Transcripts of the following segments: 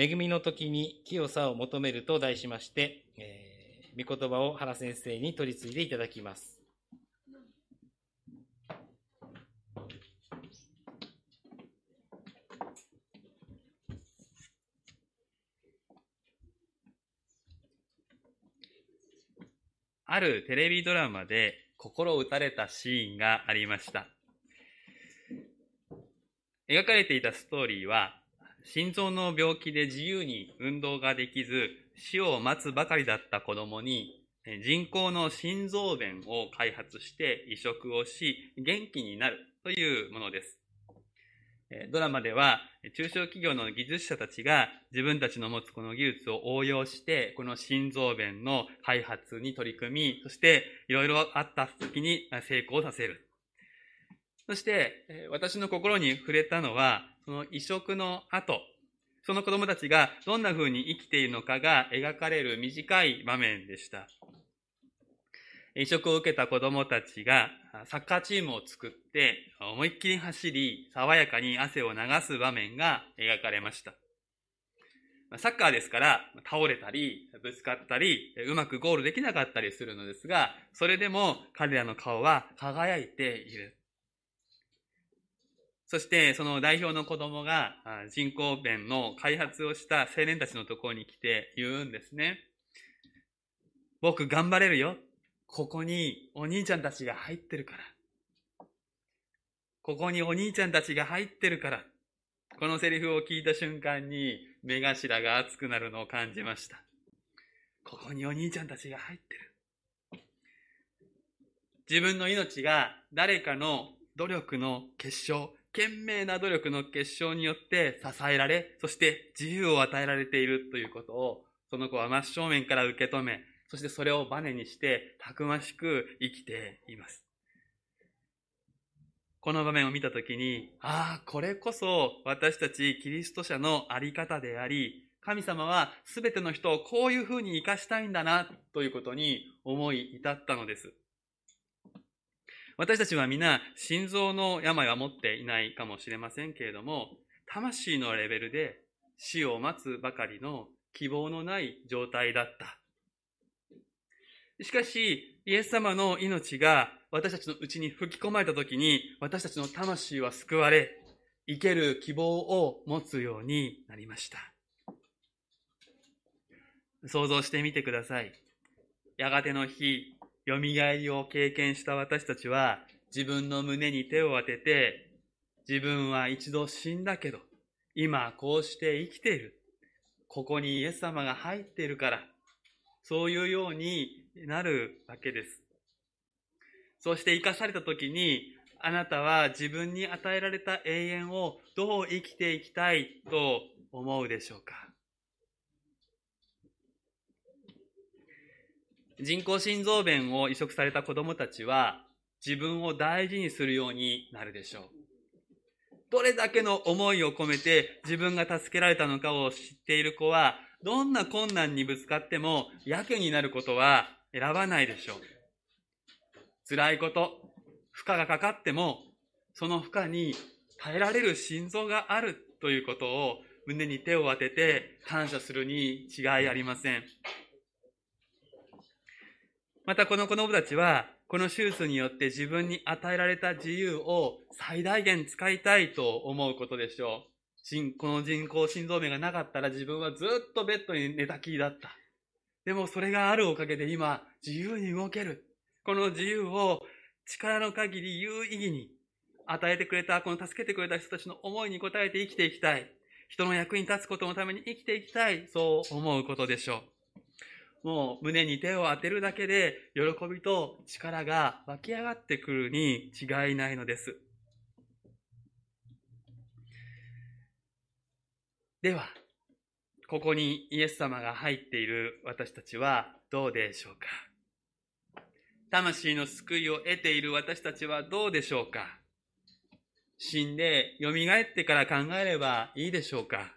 恵みの時に清さを求めると題しまして、えー、御言葉を原先生に取り次いでいただきます。あるテレビドラマで心打たれたシーンがありました。描かれていたストーリーは、心臓の病気で自由に運動ができず、死を待つばかりだった子供に、人工の心臓弁を開発して移植をし、元気になるというものです。ドラマでは、中小企業の技術者たちが自分たちの持つこの技術を応用して、この心臓弁の開発に取り組み、そしていろいろあった時に成功させる。そして、私の心に触れたのは、その移植の後、その子供たちがどんな風に生きているのかが描かれる短い場面でした。移植を受けた子供たちがサッカーチームを作って思いっきり走り、爽やかに汗を流す場面が描かれました。サッカーですから倒れたり、ぶつかったり、うまくゴールできなかったりするのですが、それでも彼らの顔は輝いている。そしてその代表の子供が人工弁の開発をした青年たちのところに来て言うんですね。僕頑張れるよ。ここにお兄ちゃんたちが入ってるから。ここにお兄ちゃんたちが入ってるから。このセリフを聞いた瞬間に目頭が熱くなるのを感じました。ここにお兄ちゃんたちが入ってる。自分の命が誰かの努力の結晶、懸命な努力の結晶によって支えられ、そして自由を与えられているということを、その子は真正面から受け止め、そしてそれをバネにしてたくましく生きています。この場面を見たときに、ああ、これこそ私たちキリスト者のあり方であり、神様は全ての人をこういうふうに生かしたいんだな、ということに思い至ったのです。私たちは皆、心臓の病は持っていないかもしれませんけれども、魂のレベルで死を待つばかりの希望のない状態だったしかし、イエス様の命が私たちのうちに吹き込まれたときに、私たちの魂は救われ、生ける希望を持つようになりました。想像してみてください。やがての日、蘇りを経験した私たちは、自分の胸に手を当てて、自分は一度死んだけど、今こうして生きている。ここにイエス様が入っているから、そういうようになるわけです。そして生かされた時に、あなたは自分に与えられた永遠をどう生きていきたいと思うでしょうか？人工心臓弁を移植された子供たちは自分を大事にするようになるでしょう。どれだけの思いを込めて自分が助けられたのかを知っている子はどんな困難にぶつかっても、やけになることは選ばないでしょう。辛いこと、負荷がかかっても、その負荷に耐えられる心臓があるということを胸に手を当てて感謝するに違いありません。またこの子供たちは、この手術によって自分に与えられた自由を最大限使いたいと思うことでしょう。この人工心臓弁がなかったら自分はずっとベッドに寝たきりだった。でもそれがあるおかげで今、自由に動ける。この自由を力の限り有意義に与えてくれた、この助けてくれた人たちの思いに応えて生きていきたい。人の役に立つことのために生きていきたい。そう思うことでしょう。もう胸に手を当てるだけで喜びと力が湧き上がってくるに違いないのです。では、ここにイエス様が入っている私たちはどうでしょうか？魂の救いを得ている私たちはどうでしょうか？死んで蘇ってから考えればいいでしょうか？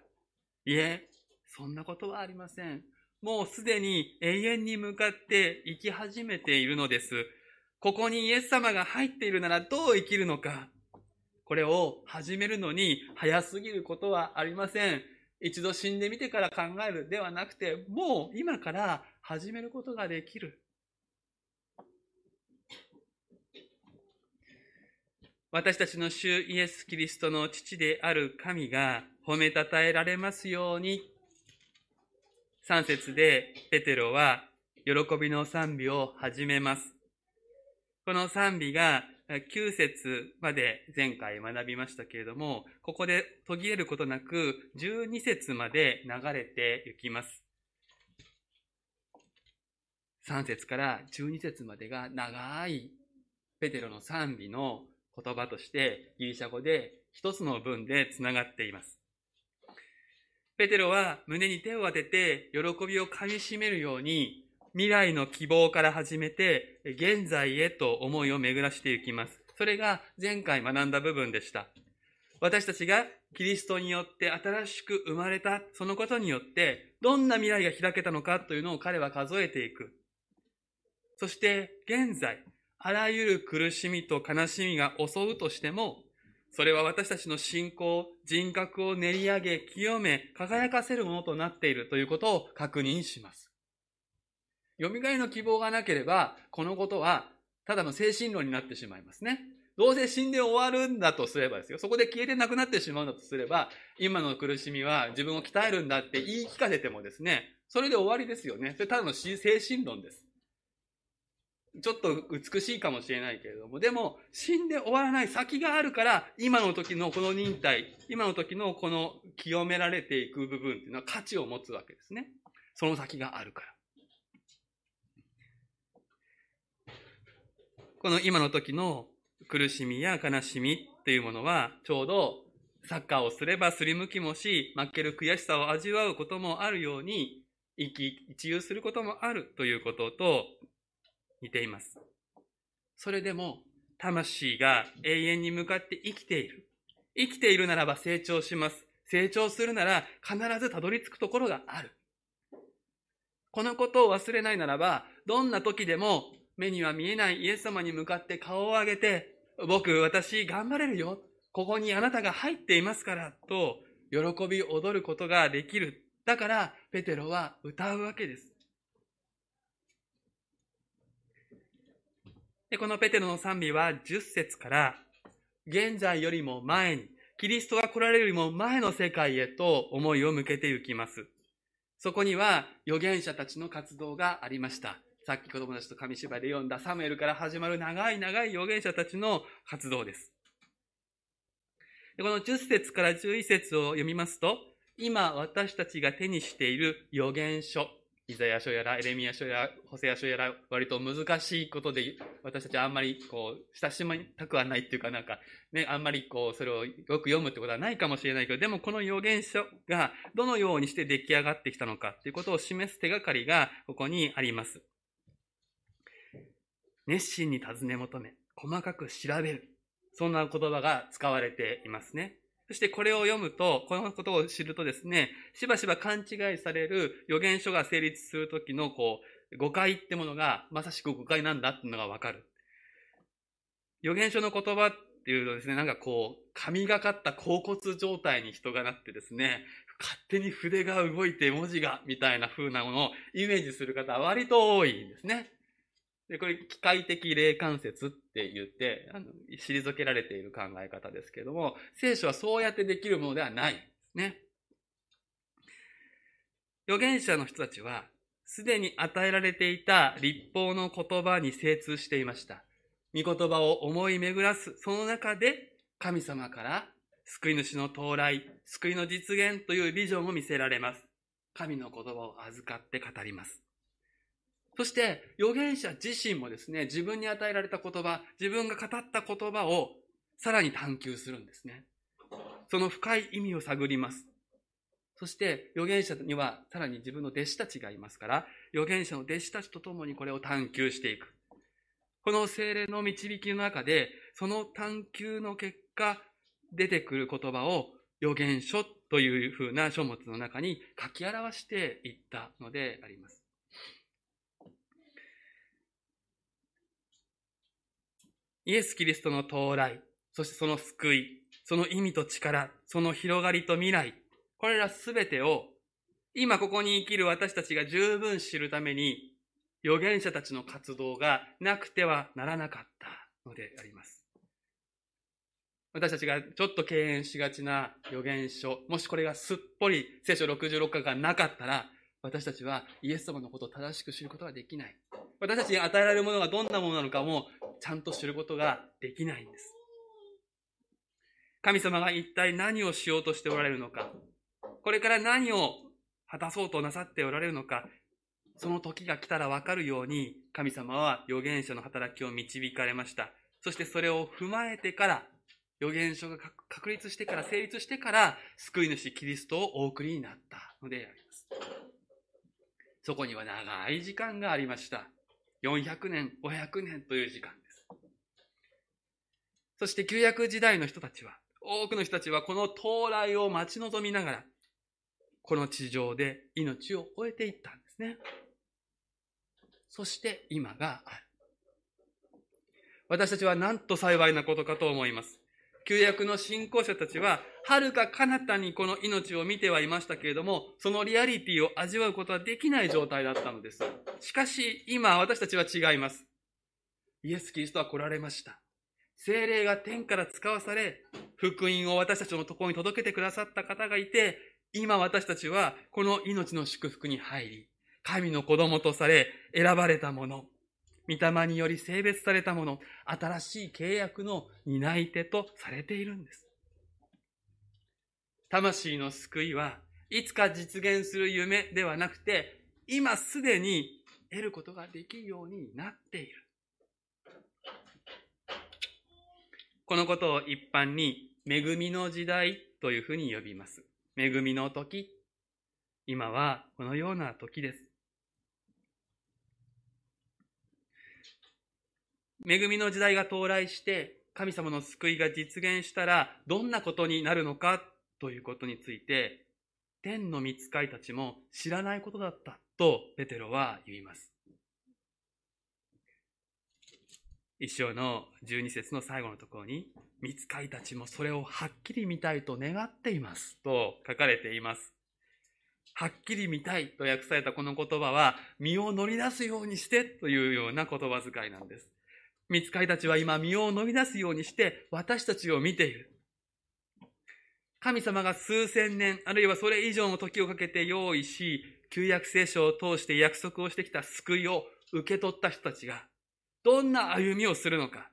いえ、そんなことはありません。もうすでに永遠に向かって生き始めているのです。ここにイエス様が入っているならどう生きるのかこれを始めるのに早すぎることはありません。一度死んでみてから考えるではなくて、もう今から始めることができる。私たちの主イエス・キリストの父である神が褒めたたえられますように。3節でペテロは喜びの賛美を始めます。この賛美が9節まで前回学びましたけれども、ここで途切れることなく12節まで流れていきます。3節から12節までが長いペテロの賛美の言葉としてギリシャ語で一つの文でつながっています。ペテロは胸に手を当てて喜びをかみしめるように未来の希望から始めて現在へと思いを巡らしていきます。それが前回学んだ部分でした。私たちがキリストによって新しく生まれた、そのことによって、どんな未来が開けたのかというのを彼は数えていく。そして、現在、あらゆる苦しみと悲しみが襲うとしても、それは私たちの信仰、人格を練り上げ、清め、輝かせるものとなっているということを確認します。蘇りの希望がなければ、このことはただの精神論になってしまいますね。どうせ死んで終わるんだとすればですよ。そこで消えてなくなってしまうんだとすれば、今の苦しみは自分を鍛えるんだって言い聞かせてもですね、それで終わりですよね。それただの精神論です。ちょっと美しいかもしれないけれども、でも死んで終わらない先があるから、今の時のこの忍耐、今の時のこの清められていく部分っていうのは価値を持つわけですね。その先があるから。この今の時の苦しみや悲しみっていうものは、ちょうどサッカーをすればすりむきもし、負ける悔しさを味わうこともあるように、一喜一憂することもあるということと、似ています。それでも、魂が永遠に向かって生きている。生きているならば成長します。成長するなら必ずたどり着くところがある。このことを忘れないならば、どんな時でも目には見えないイエス様に向かって顔を上げて、僕、私、頑張れるよ。ここにあなたが入っていますから、と、喜び踊ることができる。だから、ペテロは歌うわけです。で、このペテロの賛美は10節から、現在よりも前に、キリストが来られるよりも前の世界へと思いを向けていきます。そこには預言者たちの活動がありました。さっき子供たちと紙芝居で読んだサムエルから始まる長い長い預言者たちの活動です。でこの10節から11節を読みますと、今私たちが手にしている預言書、イザヤ書やらエレミア書やらホセア書やら割と難しいことで私たちはあんまりこう親しみたくはないっていうかなんかねあんまりこうそれをよく読むってことはないかもしれないけどでもこの預言書がどのようにして出来上がってきたのかっていうことを示す手がかりがここにあります。熱心に尋ね求め細かく調べるそんな言葉が使われていますね。そしてこれを読むと、このことを知るとですね、しばしば勘違いされる予言書が成立するときの、こう、誤解ってものが、まさしく誤解なんだっていうのがわかる。予言書の言葉っていうとですね、なんかこう、神がかった甲骨状態に人がなってですね、勝手に筆が動いて文字が、みたいな風なものをイメージする方は割と多いんですね。で、これ、機械的霊感説って言って、あの、退けられている考え方ですけれども、聖書はそうやってできるものではないですね。預言者の人たちは、すでに与えられていた立法の言葉に精通していました。御言葉を思い巡らす、その中で神様から救い主の到来、救いの実現というビジョンを見せられます。神の言葉を預かって語ります。そして、預言者自身もですね、自分に与えられた言葉、自分が語った言葉をさらに探求するんですね。その深い意味を探ります。そして、預言者にはさらに自分の弟子たちがいますから、預言者の弟子たちと共にこれを探求していく。この精霊の導きの中で、その探求の結果、出てくる言葉を預言書というふうな書物の中に書き表していったのであります。イエス・キリストの到来、そしてその救い、その意味と力、その広がりと未来、これらすべてを今ここに生きる私たちが十分知るために預言者たちの活動がなくてはならなかったのであります。私たちがちょっと敬遠しがちな預言書、もしこれがすっぽり聖書66巻がなかったら、私たちはイエス様のことを正しく知ることができない。私たちに与えられるものがどんなものなのかもちゃんと知ることができないんです。神様が一体何をしようとしておられるのか、これから何を果たそうとなさっておられるのか、その時が来たらわかるように、神様は預言者の働きを導かれました。そしてそれを踏まえてから、預言書が確立してから、成立してから、救い主キリストをお送りになったのであります。そこには長い時間がありました。400年、500年という時間。そして旧約時代の人たちは、多くの人たちはこの到来を待ち望みながら、この地上で命を終えていったんですね。そして今がある。私たちはなんと幸いなことかと思います。旧約の信仰者たちは、遥か彼方にこの命を見てはいましたけれども、そのリアリティを味わうことはできない状態だったのです。しかし、今私たちは違います。イエス・キリストは来られました。精霊が天から使わされ、福音を私たちのところに届けてくださった方がいて、今私たちはこの命の祝福に入り、神の子供とされ、選ばれたもの、御霊により性別されたもの、新しい契約の担い手とされているんです。魂の救いはいつか実現する夢ではなくて、今すでに得ることができるようになっている。このことを一般に恵みの時代というふうに呼びます。恵みの時。今はこのような時です。恵みの時代が到来して、神様の救いが実現したら、どんなことになるのかということについて、天の御使いたちも知らないことだったとペテロは言います。一章の12節の最後のところに、御使いたちもそれをはっきり見たいと願っていますと書かれています。はっきり見たいと訳されたこの言葉は、身を乗り出すようにしてというような言葉遣いなんです。見つかりたちは今身を乗り出すようにして私たちを見ている。神様が数千年、あるいはそれ以上の時をかけて用意し、旧約聖書を通して約束をしてきた救いを受け取った人たちが、どんな歩みをするのか。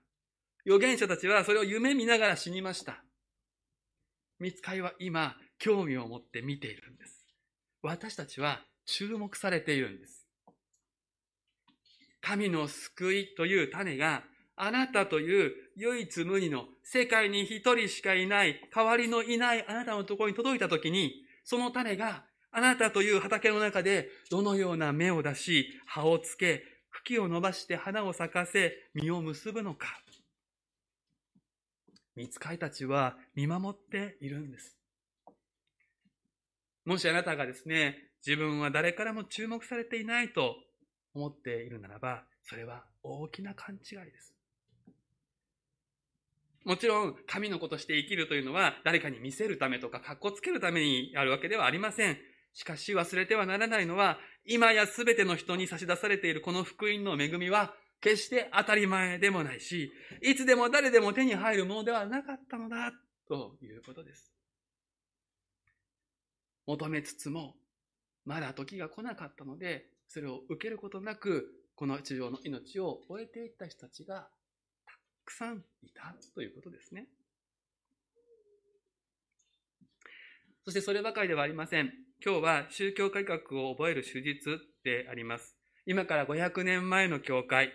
預言者たちはそれを夢見ながら死にました。見つかりは今、興味を持って見ているんです。私たちは注目されているんです。神の救いという種があなたという唯一無二の世界に一人しかいない代わりのいないあなたのところに届いたときにその種があなたという畑の中でどのような芽を出し葉をつけ茎を伸ばして花を咲かせ実を結ぶのか見つかいたちは見守っているんですもしあなたがですね自分は誰からも注目されていないと思っているならば、それは大きな勘違いです。もちろん、神の子として生きるというのは、誰かに見せるためとか、格好つけるためにあるわけではありません。しかし忘れてはならないのは、今や全ての人に差し出されているこの福音の恵みは、決して当たり前でもないし、いつでも誰でも手に入るものではなかったのだ、ということです。求めつつも、まだ時が来なかったので、それを受けることなく、この地上の命を終えていった人たちがたくさんいたということですね。そしてそればかりではありません。今日は宗教改革を覚える手術であります。今から500年前の教会。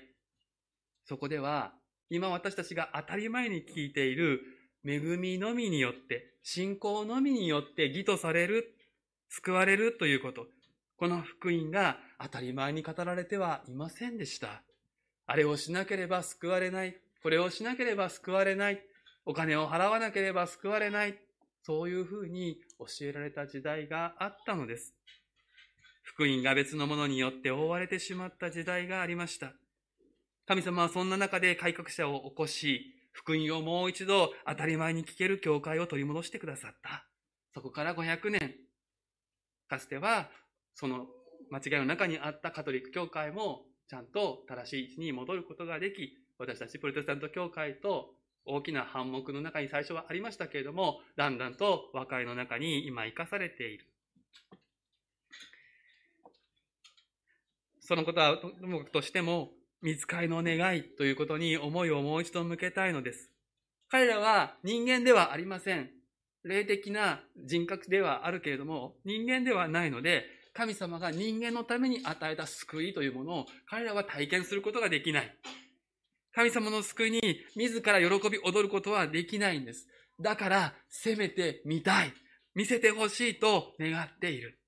そこでは、今私たちが当たり前に聞いている恵みのみによって、信仰のみによって義とされる、救われるということ。この福音が当たり前に語られてはいませんでした。あれをしなければ救われない。これをしなければ救われない。お金を払わなければ救われない。そういうふうに教えられた時代があったのです。福音が別のものによって覆われてしまった時代がありました。神様はそんな中で改革者を起こし、福音をもう一度当たり前に聞ける教会を取り戻してくださった。そこから500年、かつては、その間違いの中にあったカトリック教会も、ちゃんと正しい位置に戻ることができ、私たちプロテスタント教会と大きな反目の中に最初はありましたけれども、だんだんと和解の中に今生かされている。そのことはともかくとしても、見つかりの願いということに思いをもう一度向けたいのです。彼らは人間ではありません。霊的な人格ではあるけれども、人間ではないので、神様が人間のために与えた救いというものを彼らは体験することができない。神様の救いに自ら喜び踊ることはできないんです。だから、せめて見たい。見せてほしいと願っている。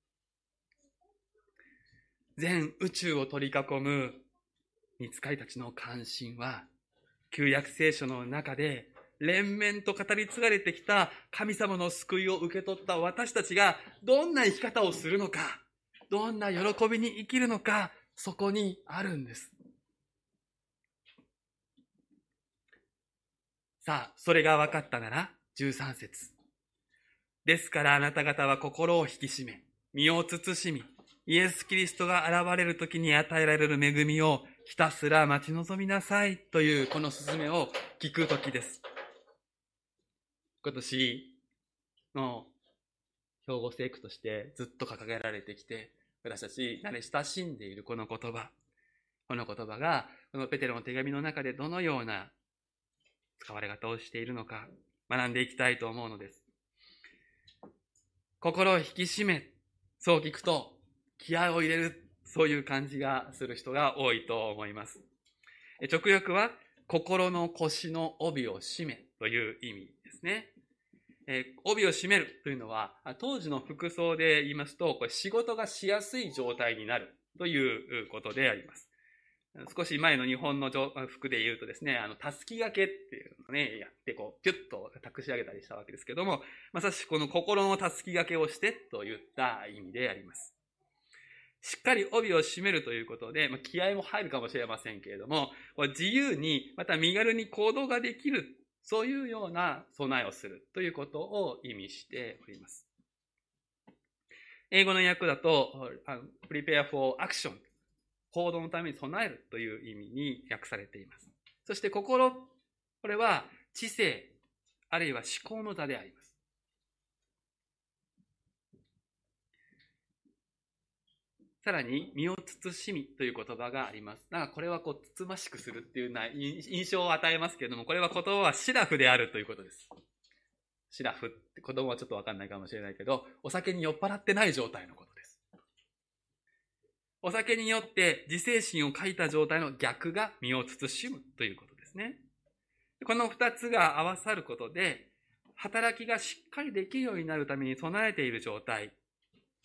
全宇宙を取り囲む見つかりたちの関心は、旧約聖書の中で連綿と語り継がれてきた神様の救いを受け取った私たちがどんな生き方をするのか、どんな喜びに生きるのか、そこにあるんです。さあ、それが分かったなら、13節ですからあなた方は心を引き締め、身を慎み、イエス・キリストが現れる時に与えられる恵みをひたすら待ち望みなさいというこの勧めを聞く時です。今年の標語聖句としてずっと掲げられてきて、私たち慣れ親しんでいるこの言葉。この言葉が、このペテロの手紙の中でどのような使われ方をしているのか、学んでいきたいと思うのです。心を引き締め、そう聞くと、気合を入れる、そういう感じがする人が多いと思います。直訳は、心の腰の帯を締めという意味ですね。えー、帯を締めるというのは、当時の服装で言いますと、これ仕事がしやすい状態になるということであります。少し前の日本の服で言うとですね、あの、たすき掛けっていうのをね、やって、こう、ピュッと託し上げたりしたわけですけども、まさしくこの心のたすき掛けをしてといった意味であります。しっかり帯を締めるということで、まあ、気合も入るかもしれませんけれども、自由に、また身軽に行動ができるそういうような備えをするということを意味しております。英語の訳だと、prepare for action 行動のために備えるという意味に訳されています。そして心、これは知性、あるいは思考の座であります。さらに、身を慎みという言葉があります。だかこれはこう、つつましくするっていうな印象を与えますけれども、これは言葉はシラフであるということです。シラフって子供はちょっとわかんないかもしれないけど、お酒に酔っ払ってない状態のこと。お酒によって自制心を欠いた状態の逆が身を慎むということですね。この二つが合わさることで、働きがしっかりできるようになるために備えている状態、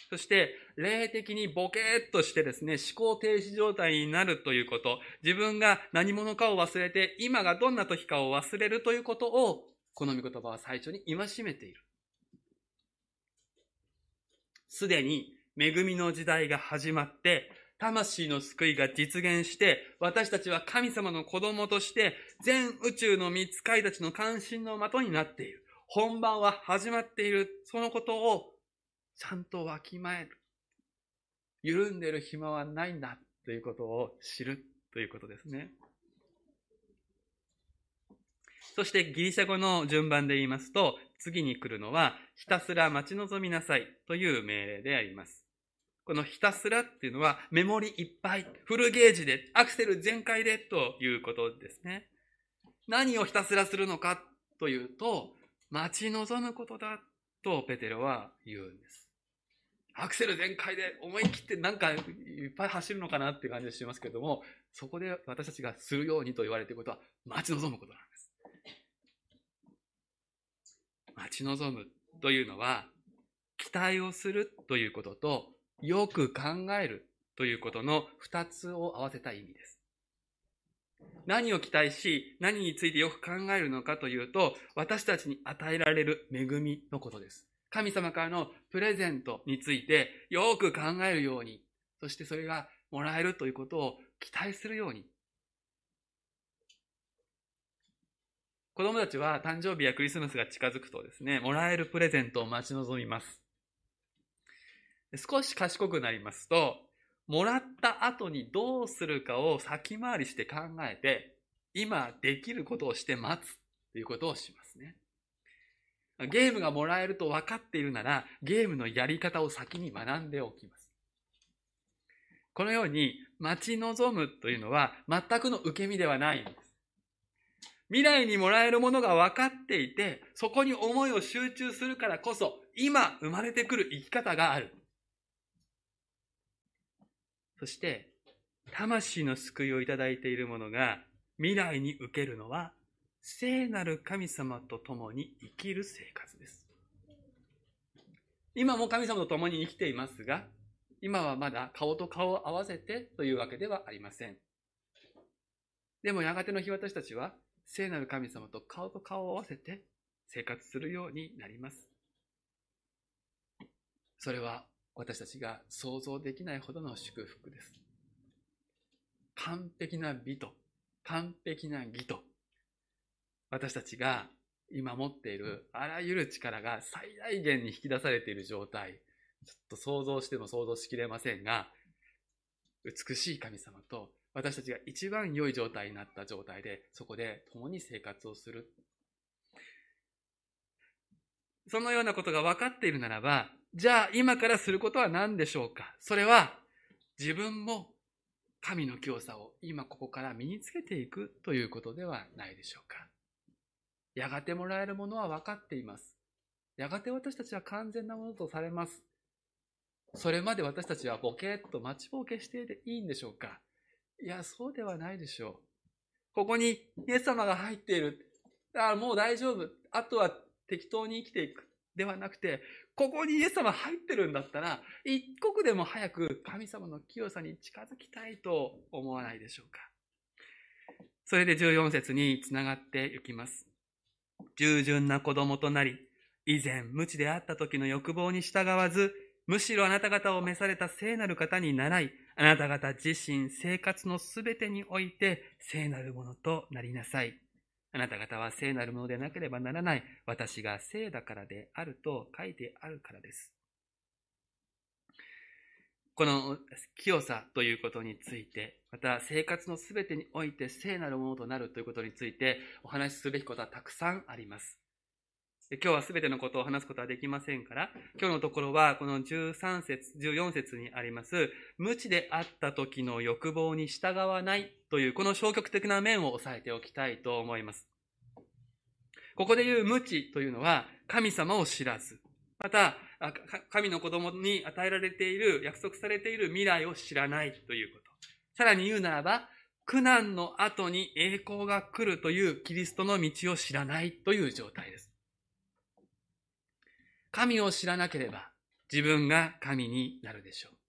そして、霊的にボケーっとしてですね、思考停止状態になるということ、自分が何者かを忘れて、今がどんな時かを忘れるということを、この御言葉は最初に戒めている。すでに恵みの時代が始まって、魂の救いが実現して、私たちは神様の子供として、全宇宙の見つかりたちの関心の的になっている。本番は始まっている。そのことをちゃんとわきまえる。緩んでる暇はないんだということを知るということですね。そしてギリシャ語の順番で言いますと、次に来るのは、ひたすら待ち望みなさいという命令であります。このひたすらっていうのは、メモリいっぱい、フルゲージで、アクセル全開でということですね。何をひたすらするのかというと、待ち望むことだとペテロは言うんです。アクセル全開で思い切ってなんかいっぱい走るのかなっていう感じがしますけども、そこで私たちがするようにと言われていることは待ち望むことなんです。待ち望むというのは、期待をするということと、よく考えるということの二つを合わせた意味です。何を期待し、何についてよく考えるのかというと、私たちに与えられる恵みのことです。神様からのプレゼントについてよく考えるように、そしてそれがもらえるということを期待するように。子供たちは誕生日やクリスマスが近づくとですね、もらえるプレゼントを待ち望みます。少し賢くなりますと、もらった後にどうするかを先回りして考えて、今できることをして待つということをしますね。ゲームがもらえると分かっているなら、ゲームのやり方を先に学んでおきます。このように、待ち望むというのは全くの受け身ではないんです。未来にもらえるものが分かっていて、そこに思いを集中するからこそ、今生まれてくる生き方がある。そして、魂の救いをいただいているものが、未来に受けるのは、聖なる神様と共に生きる生活です。今も神様と共に生きていますが、今はまだ顔と顔を合わせてというわけではありません。でもやがての日私たちは聖なる神様と顔と顔を合わせて生活するようになります。それは私たちが想像できないほどの祝福です。完璧な美と、完璧な義と、私たちが今持っているあらゆる力が最大限に引き出されている状態、ちょっと想像しても想像しきれませんが、美しい神様と私たちが一番良い状態になった状態で、そこで共に生活をする。そのようなことが分かっているならば、じゃあ今からすることは何でしょうか？それは自分も神の教さを今ここから身につけていくということではないでしょうか？やがてもらえるものは分かっています。やがて私たちは完全なものとされます。それまで私たちはボケっと待ちぼうけしていいいんでしょうか？いや、そうではないでしょう。ここにイエス様が入っている。だからもう大丈夫。あとは適当に生きていく。ではなくて、ここにイエス様入ってるんだったら、一刻でも早く神様の清さに近づきたいと思わないでしょうか。それで14節につながっていきます。従順な子供となり、以前無知であった時の欲望に従わず、むしろあなた方を召された聖なる方に習い、あなた方自身生活のすべてにおいて聖なるものとなりなさい。あなた方は聖なるものでなければならない。私が聖だからであると書いてあるからです。この清さということについて、また生活のすべてにおいて聖なるものとなるということについてお話しすべきことはたくさんあります。今日はすべてのことを話すことはできませんから、今日のところはこの13節、14節にあります、無知であった時の欲望に従わないというこの消極的な面を押さえておきたいと思います。ここで言う無知というのは神様を知らず、また神の子供に与えられている、約束されている未来を知らないということ。さらに言うならば、苦難の後に栄光が来るというキリストの道を知らないという状態です。神を知らなければ自分が神になるでしょう。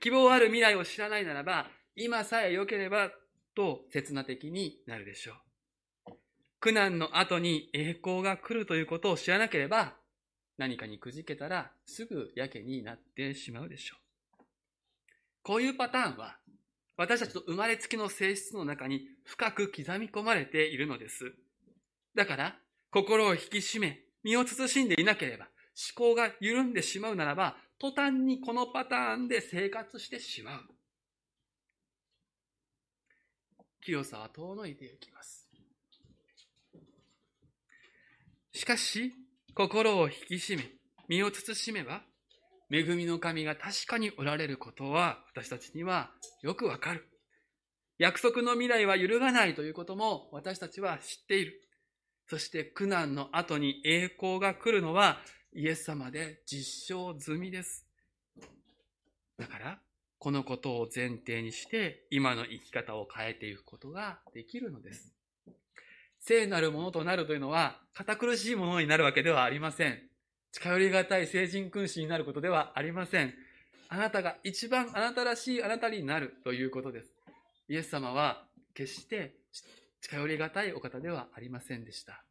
希望ある未来を知らないならば、今さえ良ければと刹那的になるでしょう。苦難の後に栄光が来るということを知らなければ、何かにくじけたらすぐやけになってしまうでしょう。こういうパターンは、私たちと生まれつきの性質の中に深く刻み込まれているのです。だから、心を引き締め、身を慎んでいなければ、思考が緩んでしまうならば、途端にこのパターンで生活してしまう。清さは遠のいていきます。しかし、心を引き締め、身を慎めば、恵みの神が確かにおられることは私たちにはよくわかる。約束の未来は揺るがないということも私たちは知っている。そして苦難の後に栄光が来るのはイエス様で実証済みです。だから、このことを前提にして今の生き方を変えていくことができるのです。聖なるものとなるというのは堅苦しいものになるわけではありません。近寄りがたい聖人君子になることではありません。あなたが一番あなたらしいあなたになるということです。イエス様は決して近寄りがたいお方ではありませんでした。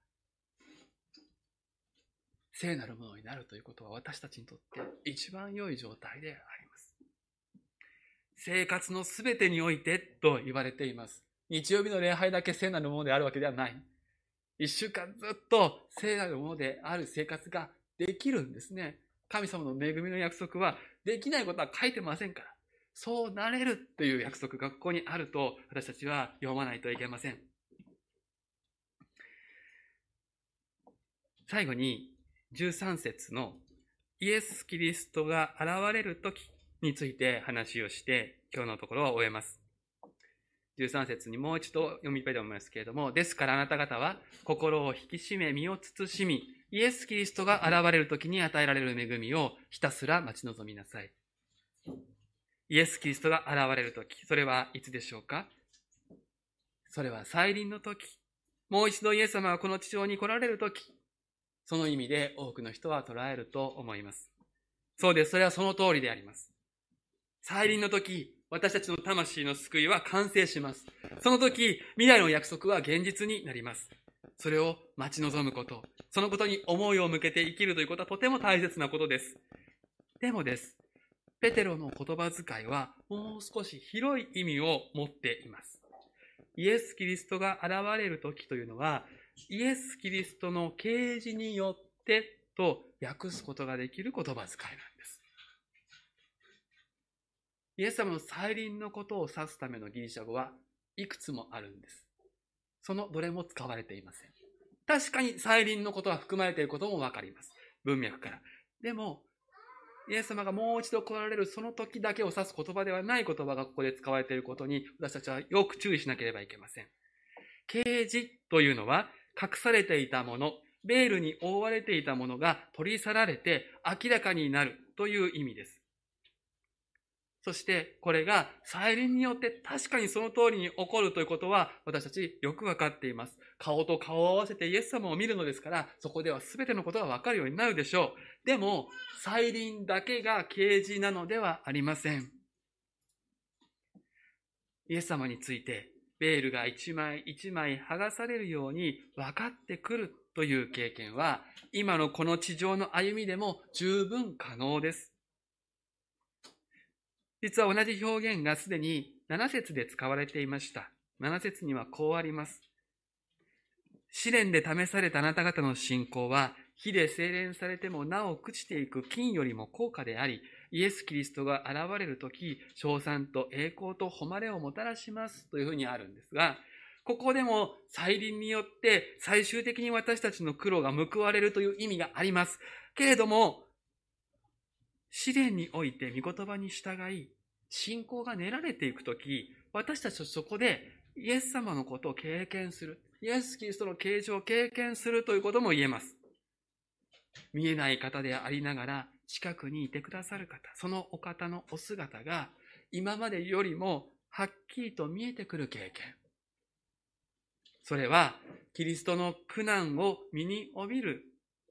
聖なるものになるということは私たちにとって一番良い状態であります。生活のすべてにおいてと言われています。日曜日の礼拝だけ聖なるものであるわけではない。一週間ずっと聖なるものである生活ができるんですね。神様の恵みの約束は、できないことは書いてませんから。そうなれるという約束がここにあると、私たちは読まないといけません。最後に、13節のイエス・キリストが現れる時について話をして、今日のところは終えます。13節にもう一度読みたいと思いますけれども、ですからあなた方は心を引き締め、身を慎み、イエス・キリストが現れる時に与えられる恵みをひたすら待ち望みなさい。イエス・キリストが現れる時、それはいつでしょうか？それは再臨の時、もう一度イエス様がこの地上に来られる時、その意味で多くの人は捉えると思います。そうです。それはその通りであります。再臨の時、私たちの魂の救いは完成します。その時、未来の約束は現実になります。それを待ち望むこと、そのことに思いを向けて生きるということはとても大切なことです。でもです。ペテロの言葉遣いはもう少し広い意味を持っています。イエス・キリストが現れる時というのは、イエス・キリストの啓示によってと訳すことができる言葉遣いなんです。イエス様の再臨のことを指すためのギリシャ語はいくつもあるんです。そのどれも使われていません。確かに再臨のことは含まれていることもわかります。文脈から。でも、イエス様がもう一度来られるその時だけを指す言葉ではない言葉がここで使われていることに私たちはよく注意しなければいけません。啓示というのは隠されていたもの、ベールに覆われていたものが取り去られて明らかになるという意味です。そしてこれが再臨によって確かにその通りに起こるということは私たちよくわかっています。顔と顔を合わせてイエス様を見るのですから、そこでは全てのことがわかるようになるでしょう。でも、再臨だけが啓示なのではありません。イエス様について、ベールが一枚一枚剥がされるように分かってくるという経験は、今のこの地上の歩みでも十分可能です。実は同じ表現がすでに7節で使われていました。7節にはこうあります。試練で試されたあなた方の信仰は、火で精錬されてもなお朽ちていく金よりも高価であり、イエス・キリストが現れるとき、賞賛と栄光と誉れをもたらしますというふうにあるんですが、ここでも再臨によって最終的に私たちの苦労が報われるという意味があります。けれども、試練において御言葉に従い、信仰が練られていくとき、私たちはそこでイエス様のことを経験する。イエス・キリストの形状を経験するということも言えます。見えない方でありながら近くにいてくださる方、そのお方のお姿が今までよりもはっきりと見えてくる経験。それはキリストの苦難を身に帯びる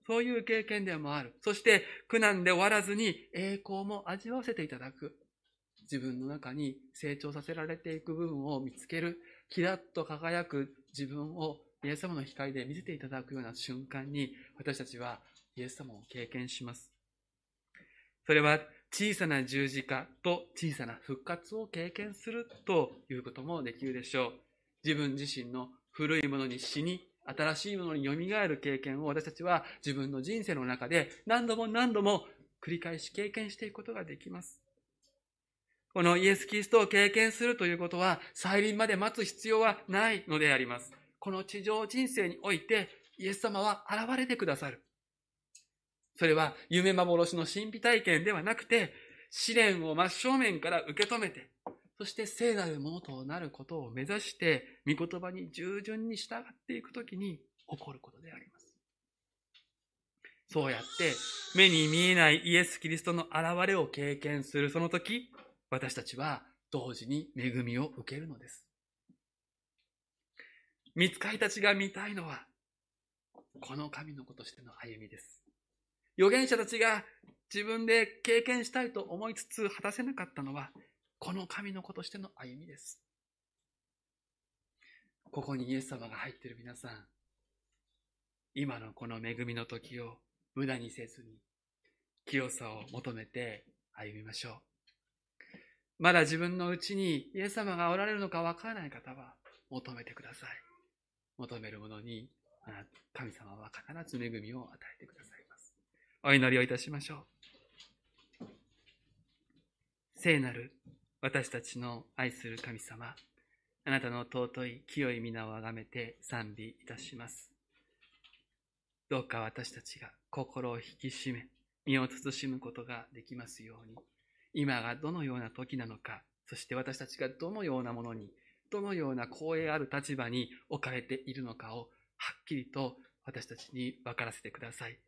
そういう経験でもある。そして苦難で終わらずに栄光も味わわせていただく。自分の中に成長させられていく部分を見つける。キラッと輝く自分をイエス様の光で見せていただくような瞬間に私たちはイエス様を経験します。それは小さな十字架と小さな復活を経験するということもできるでしょう。自分自身の古いものに死に、新しいものによみがえる経験を私たちは自分の人生の中で何度も何度も繰り返し経験していくことができます。このイエス・キリストを経験するということは、再臨まで待つ必要はないのであります。この地上人生において、イエス様は現れてくださる。それは夢幻の神秘体験ではなくて、試練を真正面から受け止めて、そして聖なるものとなることを目指して、御言葉に従順に従っていくときに起こることであります。そうやって、目に見えないイエス・キリストの現れを経験するその時、私たちは同時に恵みを受けるのです。見つかりたちが見たいのは、この神の子としての歩みです。預言者たちが自分で経験したいと思いつつ果たせなかったのは、この神の子としての歩みです。ここにイエス様が入っている皆さん、今のこの恵みの時を無駄にせずに、清さを求めて歩みましょう。まだ自分のうちにイエス様がおられるのかわからない方は求めてください。求める者に神様は必ず恵みを与えてください。お祈りをいたしましょう。聖なる私たちの愛する神様、あなたの尊い清い皆をあがめて賛美いたします。どうか私たちが心を引き締め、身を慎むことができますように、今がどのような時なのか、そして私たちがどのようなものに、どのような光栄ある立場に置かれているのかをはっきりと私たちに分からせてください。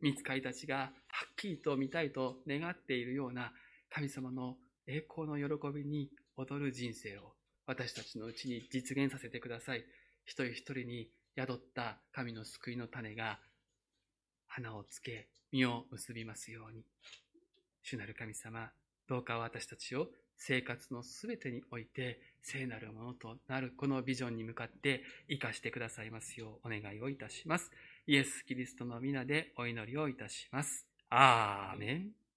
見つかりたちがはっきりと見たいと願っているような神様の栄光の喜びに踊る人生を私たちのうちに実現させてください。一人一人に宿った神の救いの種が花をつけ、実を結びますように。主なる神様、どうか私たちを生活のすべてにおいて聖なるものとなるこのビジョンに向かって生かしてくださいますようお願いをいたします。イエス・キリストの皆でお祈りをいたします。アーメン。